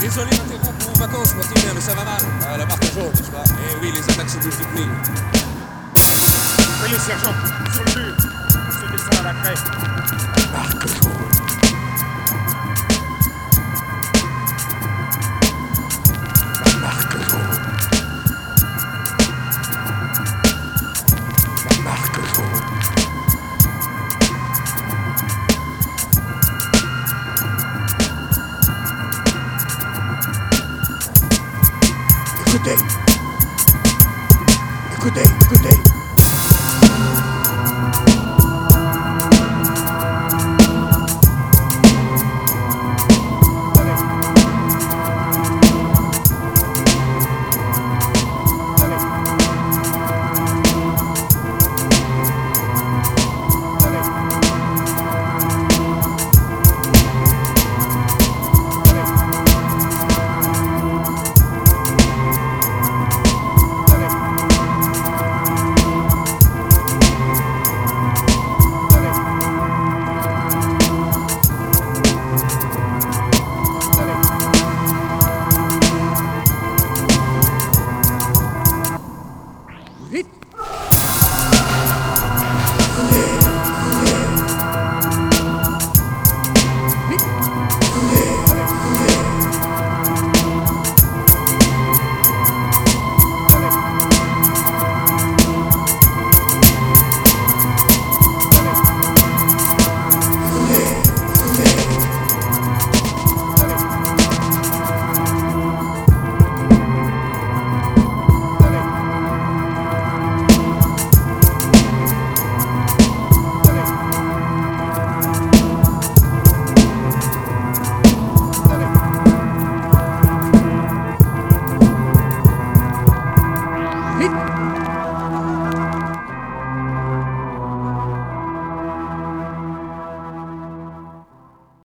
Désolé d'interrompre vos vacances, Martin, mais ça va mal. Ah, la marque jaune, n'est-ce pas? Eh oui, les attaques se multiplient. Voyez, sergent, sur le mur. Se descend à la craie. good day. Good day, good day.